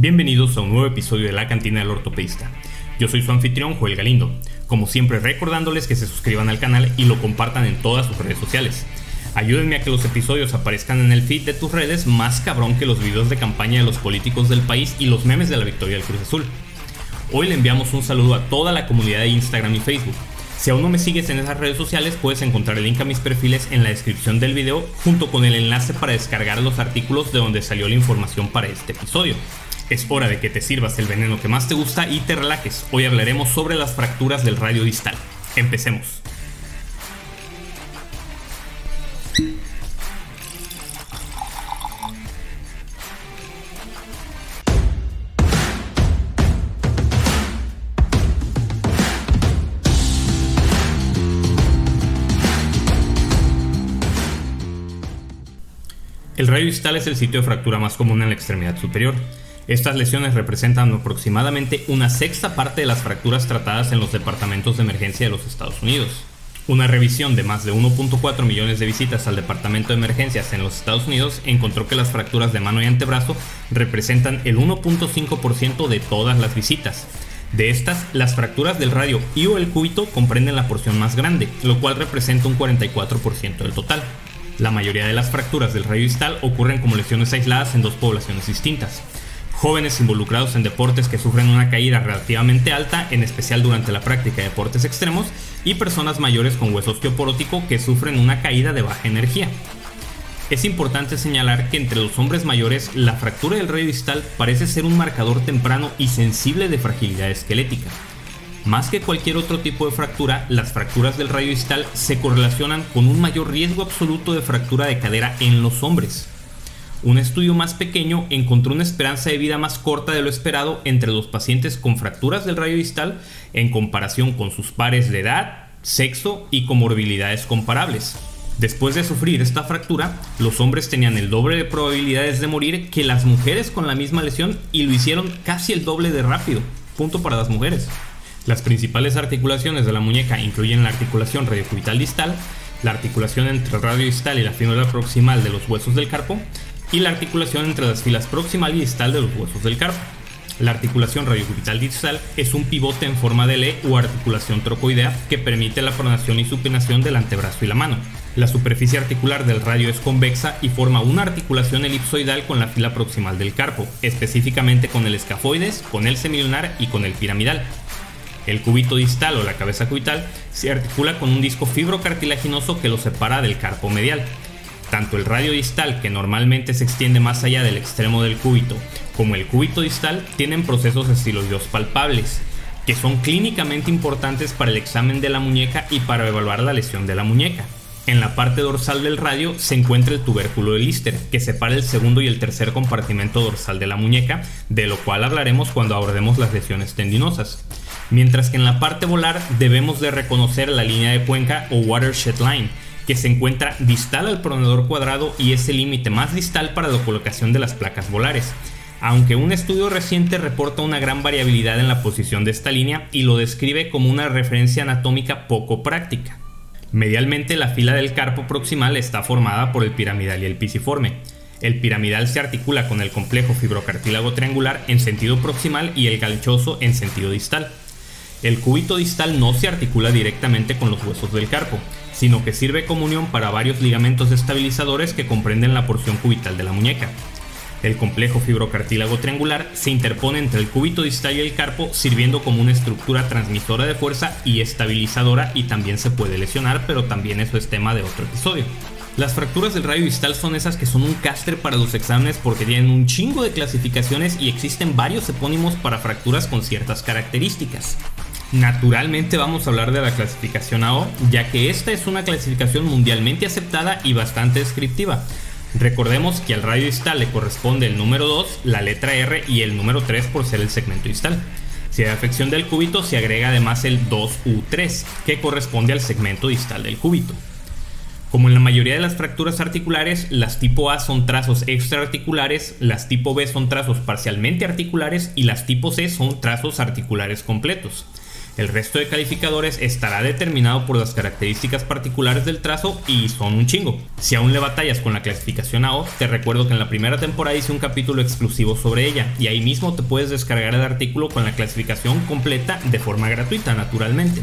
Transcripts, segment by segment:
Bienvenidos a un nuevo episodio de La Cantina del Ortopedista. Yo soy su anfitrión, Joel Galindo. Como siempre, recordándoles que se suscriban al canal y lo compartan en todas sus redes sociales. Ayúdenme a que los episodios aparezcan en el feed de tus redes más cabrón que los videos de campaña de los políticos del país y los memes de la victoria del Cruz Azul. Hoy le enviamos un saludo a toda la comunidad de Instagram y Facebook. Si aún no me sigues en esas redes sociales, puedes encontrar el link a mis perfiles en la descripción del video junto con el enlace para descargar los artículos de donde salió la información para este episodio. Es hora de que te sirvas el veneno que más te gusta y te relajes. Hoy hablaremos sobre las fracturas del radio distal. Empecemos. El radio distal es el sitio de fractura más común en la extremidad superior. Estas lesiones representan aproximadamente una sexta parte de las fracturas tratadas en los departamentos de emergencia de los Estados Unidos. Una revisión de más de 1.4 millones de visitas al departamento de emergencias en los Estados Unidos encontró que las fracturas de mano y antebrazo representan el 1.5% de todas las visitas. De estas, las fracturas del radio y o el cúbito comprenden la porción más grande, lo cual representa un 44% del total. La mayoría de las fracturas del radio distal ocurren como lesiones aisladas en dos poblaciones distintas jóvenes involucrados en deportes que sufren una caída relativamente alta, en especial durante la práctica de deportes extremos, y personas mayores con hueso osteoporótico que sufren una caída de baja energía. Es importante señalar que entre los hombres mayores la fractura del radio distal parece ser un marcador temprano y sensible de fragilidad esquelética. Más que cualquier otro tipo de fractura, las fracturas del radio distal se correlacionan con un mayor riesgo absoluto de fractura de cadera en los hombres. Un estudio más pequeño encontró una esperanza de vida más corta de lo esperado entre los pacientes con fracturas del radio distal en comparación con sus pares de edad, sexo y comorbilidades comparables. Después de sufrir esta fractura, los hombres tenían el doble de probabilidades de morir que las mujeres con la misma lesión y lo hicieron casi el doble de rápido. Punto para las mujeres. Las principales articulaciones de la muñeca incluyen la articulación radiocubital distal, la articulación entre el radio distal y la fíbula proximal de los huesos del carpo y la articulación entre las filas proximal y distal de los huesos del carpo. La articulación radiocubital distal es un pivote en forma de L o articulación trocoidea que permite la pronación y supinación del antebrazo y la mano. La superficie articular del radio es convexa y forma una articulación elipsoidal con la fila proximal del carpo, específicamente con el escafoides, con el semilunar y con el piramidal. El cúbito distal o la cabeza cubital se articula con un disco fibrocartilaginoso que lo separa del carpo medial. Tanto el radio distal, que normalmente se extiende más allá del extremo del cúbito, como el cúbito distal tienen procesos estiloideos palpables, que son clínicamente importantes para el examen de la muñeca y para evaluar la lesión de la muñeca. En la parte dorsal del radio se encuentra el tubérculo de Lister, que separa el segundo y el tercer compartimento dorsal de la muñeca, de lo cual hablaremos cuando abordemos las lesiones tendinosas. Mientras que en la parte volar debemos de reconocer la línea de cuenca o watershed line, que se encuentra distal al pronador cuadrado y es el límite más distal para la colocación de las placas volares. Aunque un estudio reciente reporta una gran variabilidad en la posición de esta línea y lo describe como una referencia anatómica poco práctica. Medialmente la fila del carpo proximal está formada por el piramidal y el pisiforme. El piramidal se articula con el complejo fibrocartílago triangular en sentido proximal y el ganchoso en sentido distal. El cúbito distal no se articula directamente con los huesos del carpo, sino que sirve como unión para varios ligamentos estabilizadores que comprenden la porción cubital de la muñeca. El complejo fibrocartílago triangular se interpone entre el cúbito distal y el carpo, sirviendo como una estructura transmisora de fuerza y estabilizadora y también se puede lesionar, pero también eso es tema de otro episodio. Las fracturas del radio distal son esas que son un castre para los exámenes porque tienen un chingo de clasificaciones y existen varios epónimos para fracturas con ciertas características. Naturalmente vamos a hablar de la clasificación AO, ya que esta es una clasificación mundialmente aceptada y bastante descriptiva. Recordemos que al radio distal le corresponde el número 2, la letra R y el número 3 por ser el segmento distal. Si hay afección del cúbito se agrega además el 2U3, que corresponde al segmento distal del cúbito. Como en la mayoría de las fracturas articulares, las tipo A son trazos extraarticulares, las tipo B son trazos parcialmente articulares y las tipo C son trazos articulares completos. El resto de calificadores estará determinado por las características particulares del trazo y son un chingo. Si aún le batallas con la clasificación AO, te recuerdo que en la primera temporada hice un capítulo exclusivo sobre ella y ahí mismo te puedes descargar el artículo con la clasificación completa de forma gratuita, naturalmente.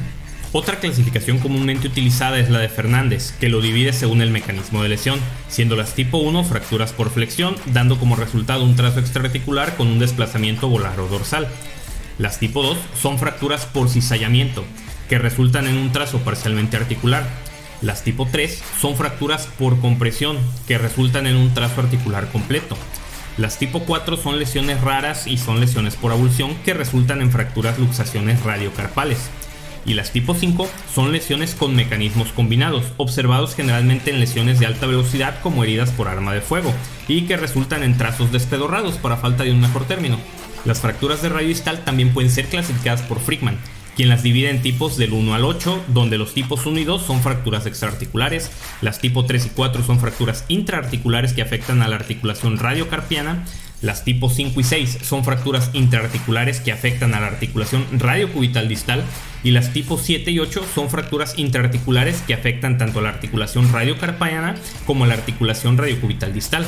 Otra clasificación comúnmente utilizada es la de Fernández, que lo divide según el mecanismo de lesión, siendo las tipo 1 fracturas por flexión, dando como resultado un trazo extraarticular con un desplazamiento volar o dorsal. Las tipo 2 son fracturas por cizallamiento, que resultan en un trazo parcialmente articular. Las tipo 3 son fracturas por compresión, que resultan en un trazo articular completo. Las tipo 4 son lesiones raras y son lesiones por abulsión que resultan en fracturas luxaciones radiocarpales. Y las tipo 5 son lesiones con mecanismos combinados, observados generalmente en lesiones de alta velocidad como heridas por arma de fuego, y que resultan en trazos despedorrados para falta de un mejor término. Las fracturas de radio distal también pueden ser clasificadas por Frickman, quien las divide en tipos del 1 al 8, donde los tipos 1 y 2 son fracturas extraarticulares, las tipo 3 y 4 son fracturas intraarticulares que afectan a la articulación radiocarpiana, las tipo 5 y 6 son fracturas intraarticulares que afectan a la articulación radiocubital distal. Y las tipo 7 y 8 son fracturas intraarticulares que afectan tanto a la articulación radiocarpiana como a la articulación radiocubital distal.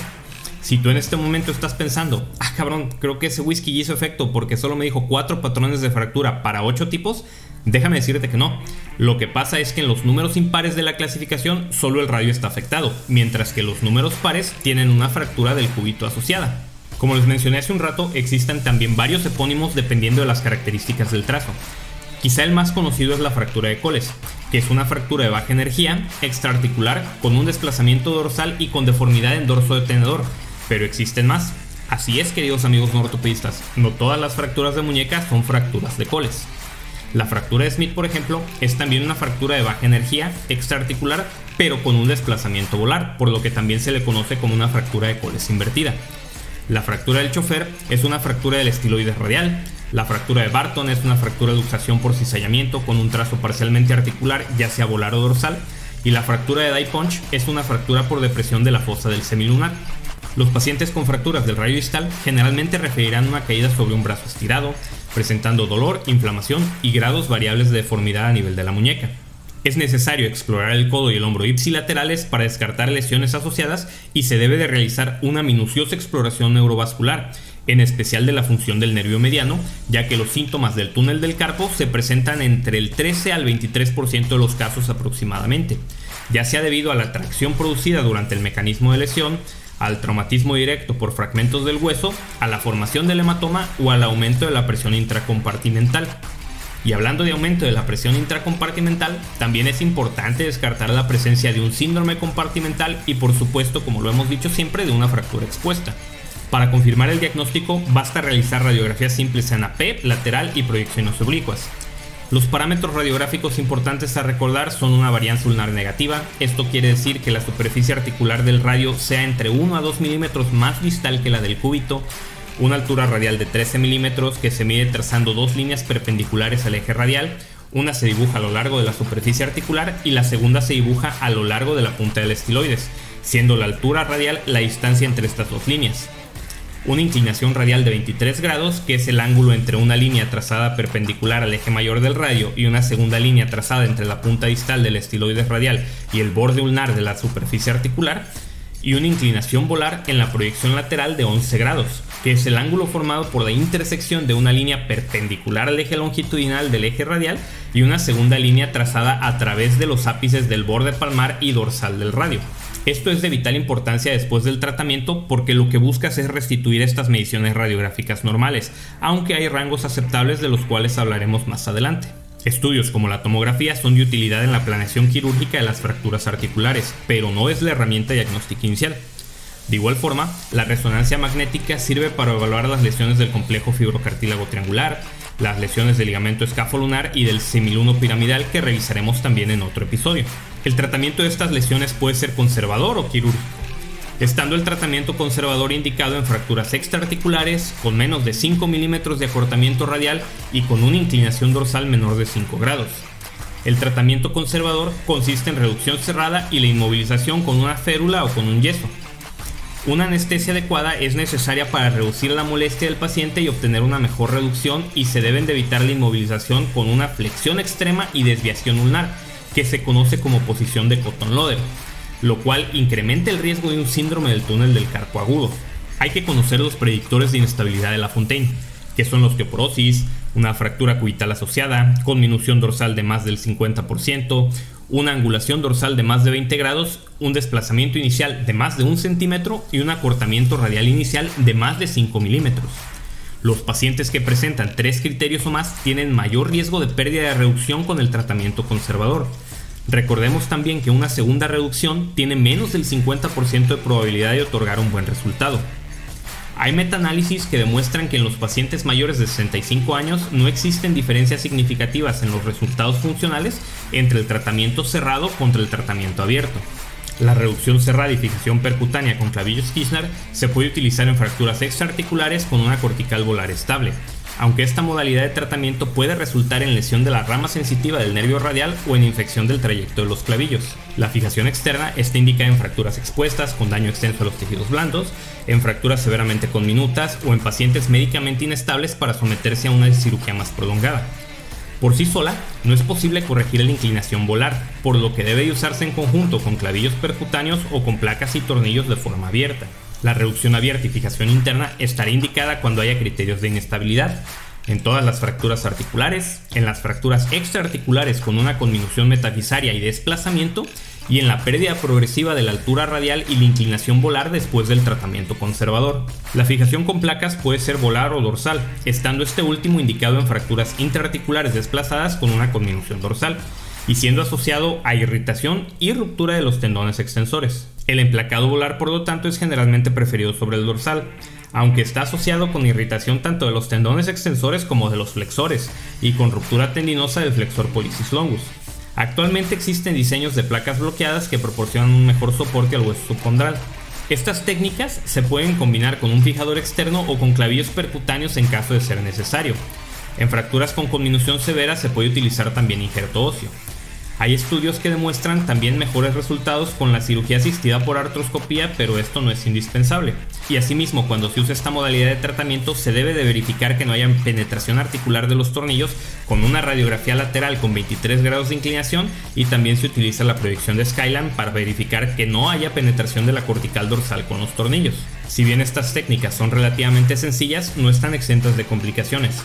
Si tú en este momento estás pensando, ah cabrón, creo que ese whisky hizo efecto porque solo me dijo cuatro patrones de fractura para ocho tipos, déjame decirte que no. Lo que pasa es que en los números impares de la clasificación solo el radio está afectado, mientras que los números pares tienen una fractura del cubito asociada. Como les mencioné hace un rato, existen también varios epónimos dependiendo de las características del trazo. Quizá el más conocido es la fractura de Coles, que es una fractura de baja energía, extraarticular, con un desplazamiento dorsal y con deformidad en dorso de tenedor, pero existen más. Así es, queridos amigos no ortopedistas, no todas las fracturas de muñeca son fracturas de coles. La fractura de Smith, por ejemplo, es también una fractura de baja energía extraarticular, pero con un desplazamiento volar, por lo que también se le conoce como una fractura de coles invertida. La fractura del chofer es una fractura del estiloide radial. La fractura de Barton es una fractura de luxación por cizallamiento con un trazo parcialmente articular, ya sea volar o dorsal. Y la fractura de die punch es una fractura por depresión de la fosa del semilunar. Los pacientes con fracturas del rayo distal generalmente referirán una caída sobre un brazo estirado, presentando dolor, inflamación y grados variables de deformidad a nivel de la muñeca. Es necesario explorar el codo y el hombro ipsilaterales para descartar lesiones asociadas y se debe de realizar una minuciosa exploración neurovascular, en especial de la función del nervio mediano, ya que los síntomas del túnel del carpo se presentan entre el 13 al 23% de los casos aproximadamente, ya sea debido a la tracción producida durante el mecanismo de lesión, al traumatismo directo por fragmentos del hueso, a la formación del hematoma o al aumento de la presión intracompartimental. Y hablando de aumento de la presión intracompartimental, también es importante descartar la presencia de un síndrome compartimental y por supuesto, como lo hemos dicho siempre, de una fractura expuesta. Para confirmar el diagnóstico basta realizar radiografías simples en AP, lateral y proyecciones oblicuas. Los parámetros radiográficos importantes a recordar son una varianza ulnar negativa, esto quiere decir que la superficie articular del radio sea entre 1 a 2 milímetros más distal que la del cúbito, una altura radial de 13 milímetros que se mide trazando dos líneas perpendiculares al eje radial, una se dibuja a lo largo de la superficie articular y la segunda se dibuja a lo largo de la punta del estiloides, siendo la altura radial la distancia entre estas dos líneas una inclinación radial de 23 grados, que es el ángulo entre una línea trazada perpendicular al eje mayor del radio y una segunda línea trazada entre la punta distal del estiloide radial y el borde ulnar de la superficie articular, y una inclinación volar en la proyección lateral de 11 grados, que es el ángulo formado por la intersección de una línea perpendicular al eje longitudinal del eje radial y una segunda línea trazada a través de los ápices del borde palmar y dorsal del radio. Esto es de vital importancia después del tratamiento porque lo que buscas es restituir estas mediciones radiográficas normales, aunque hay rangos aceptables de los cuales hablaremos más adelante. Estudios como la tomografía son de utilidad en la planeación quirúrgica de las fracturas articulares, pero no es la herramienta diagnóstica inicial. De igual forma, la resonancia magnética sirve para evaluar las lesiones del complejo fibrocartílago triangular, las lesiones del ligamento escafolunar y del semiluno piramidal que revisaremos también en otro episodio. El tratamiento de estas lesiones puede ser conservador o quirúrgico, estando el tratamiento conservador indicado en fracturas extraarticulares con menos de 5 milímetros de acortamiento radial y con una inclinación dorsal menor de 5 grados. El tratamiento conservador consiste en reducción cerrada y la inmovilización con una férula o con un yeso. Una anestesia adecuada es necesaria para reducir la molestia del paciente y obtener una mejor reducción y se deben de evitar la inmovilización con una flexión extrema y desviación ulnar, que se conoce como posición de cotton loader, lo cual incrementa el riesgo de un síndrome del túnel del carpo agudo. Hay que conocer los predictores de inestabilidad de la Fontaine, que son la osteoporosis, una fractura cubital asociada, con minución dorsal de más del 50%, una angulación dorsal de más de 20 grados, un desplazamiento inicial de más de un centímetro y un acortamiento radial inicial de más de 5 milímetros. Los pacientes que presentan tres criterios o más tienen mayor riesgo de pérdida de reducción con el tratamiento conservador. Recordemos también que una segunda reducción tiene menos del 50% de probabilidad de otorgar un buen resultado. Hay metaanálisis que demuestran que en los pacientes mayores de 65 años no existen diferencias significativas en los resultados funcionales entre el tratamiento cerrado contra el tratamiento abierto. La reducción cerrada y fijación percutánea con clavillos Kirchner se puede utilizar en fracturas extraarticulares con una cortical volar estable, aunque esta modalidad de tratamiento puede resultar en lesión de la rama sensitiva del nervio radial o en infección del trayecto de los clavillos. La fijación externa está indicada en fracturas expuestas con daño extenso a los tejidos blandos, en fracturas severamente conminutas o en pacientes médicamente inestables para someterse a una cirugía más prolongada. Por sí sola, no es posible corregir la inclinación volar, por lo que debe usarse en conjunto con clavillos percutáneos o con placas y tornillos de forma abierta. La reducción abierta y fijación interna estará indicada cuando haya criterios de inestabilidad, en todas las fracturas articulares, en las fracturas extraarticulares con una conminución metafisaria y desplazamiento, y en la pérdida progresiva de la altura radial y la inclinación volar después del tratamiento conservador. La fijación con placas puede ser volar o dorsal, estando este último indicado en fracturas intraarticulares desplazadas con una conminución dorsal, y siendo asociado a irritación y ruptura de los tendones extensores. El emplacado volar, por lo tanto, es generalmente preferido sobre el dorsal, aunque está asociado con irritación tanto de los tendones extensores como de los flexores y con ruptura tendinosa del flexor pollicis longus. Actualmente existen diseños de placas bloqueadas que proporcionan un mejor soporte al hueso subcondral. Estas técnicas se pueden combinar con un fijador externo o con clavillos percutáneos en caso de ser necesario. En fracturas con conminución severa se puede utilizar también injerto óseo. Hay estudios que demuestran también mejores resultados con la cirugía asistida por artroscopía, pero esto no es indispensable. Y asimismo, cuando se usa esta modalidad de tratamiento, se debe de verificar que no haya penetración articular de los tornillos con una radiografía lateral con 23 grados de inclinación y también se utiliza la proyección de Skyline para verificar que no haya penetración de la cortical dorsal con los tornillos. Si bien estas técnicas son relativamente sencillas, no están exentas de complicaciones.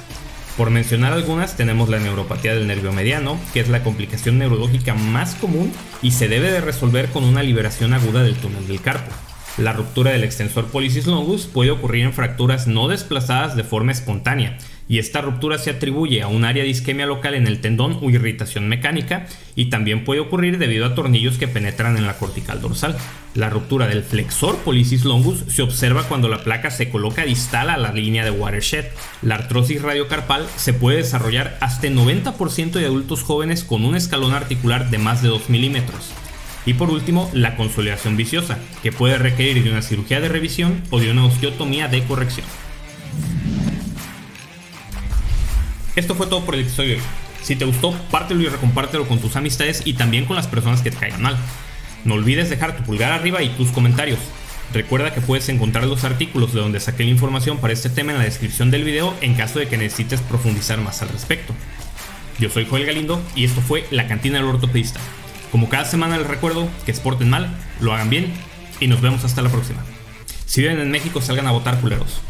Por mencionar algunas, tenemos la neuropatía del nervio mediano, que es la complicación neurológica más común y se debe de resolver con una liberación aguda del túnel del carpo. La ruptura del extensor pollicis longus puede ocurrir en fracturas no desplazadas de forma espontánea, y esta ruptura se atribuye a un área de isquemia local en el tendón o irritación mecánica y también puede ocurrir debido a tornillos que penetran en la cortical dorsal. La ruptura del flexor pollicis longus se observa cuando la placa se coloca distal a la línea de watershed. La artrosis radiocarpal se puede desarrollar hasta el 90% de adultos jóvenes con un escalón articular de más de 2 milímetros. Y por último, la consolidación viciosa, que puede requerir de una cirugía de revisión o de una osteotomía de corrección. Esto fue todo por el episodio. Si te gustó, pártelo y recompártelo con tus amistades y también con las personas que te caigan mal. No olvides dejar tu pulgar arriba y tus comentarios. Recuerda que puedes encontrar los artículos de donde saqué la información para este tema en la descripción del video en caso de que necesites profundizar más al respecto. Yo soy Joel Galindo y esto fue La Cantina del Ortopedista. Como cada semana les recuerdo que exporten mal, lo hagan bien y nos vemos hasta la próxima. Si viven en México salgan a votar culeros.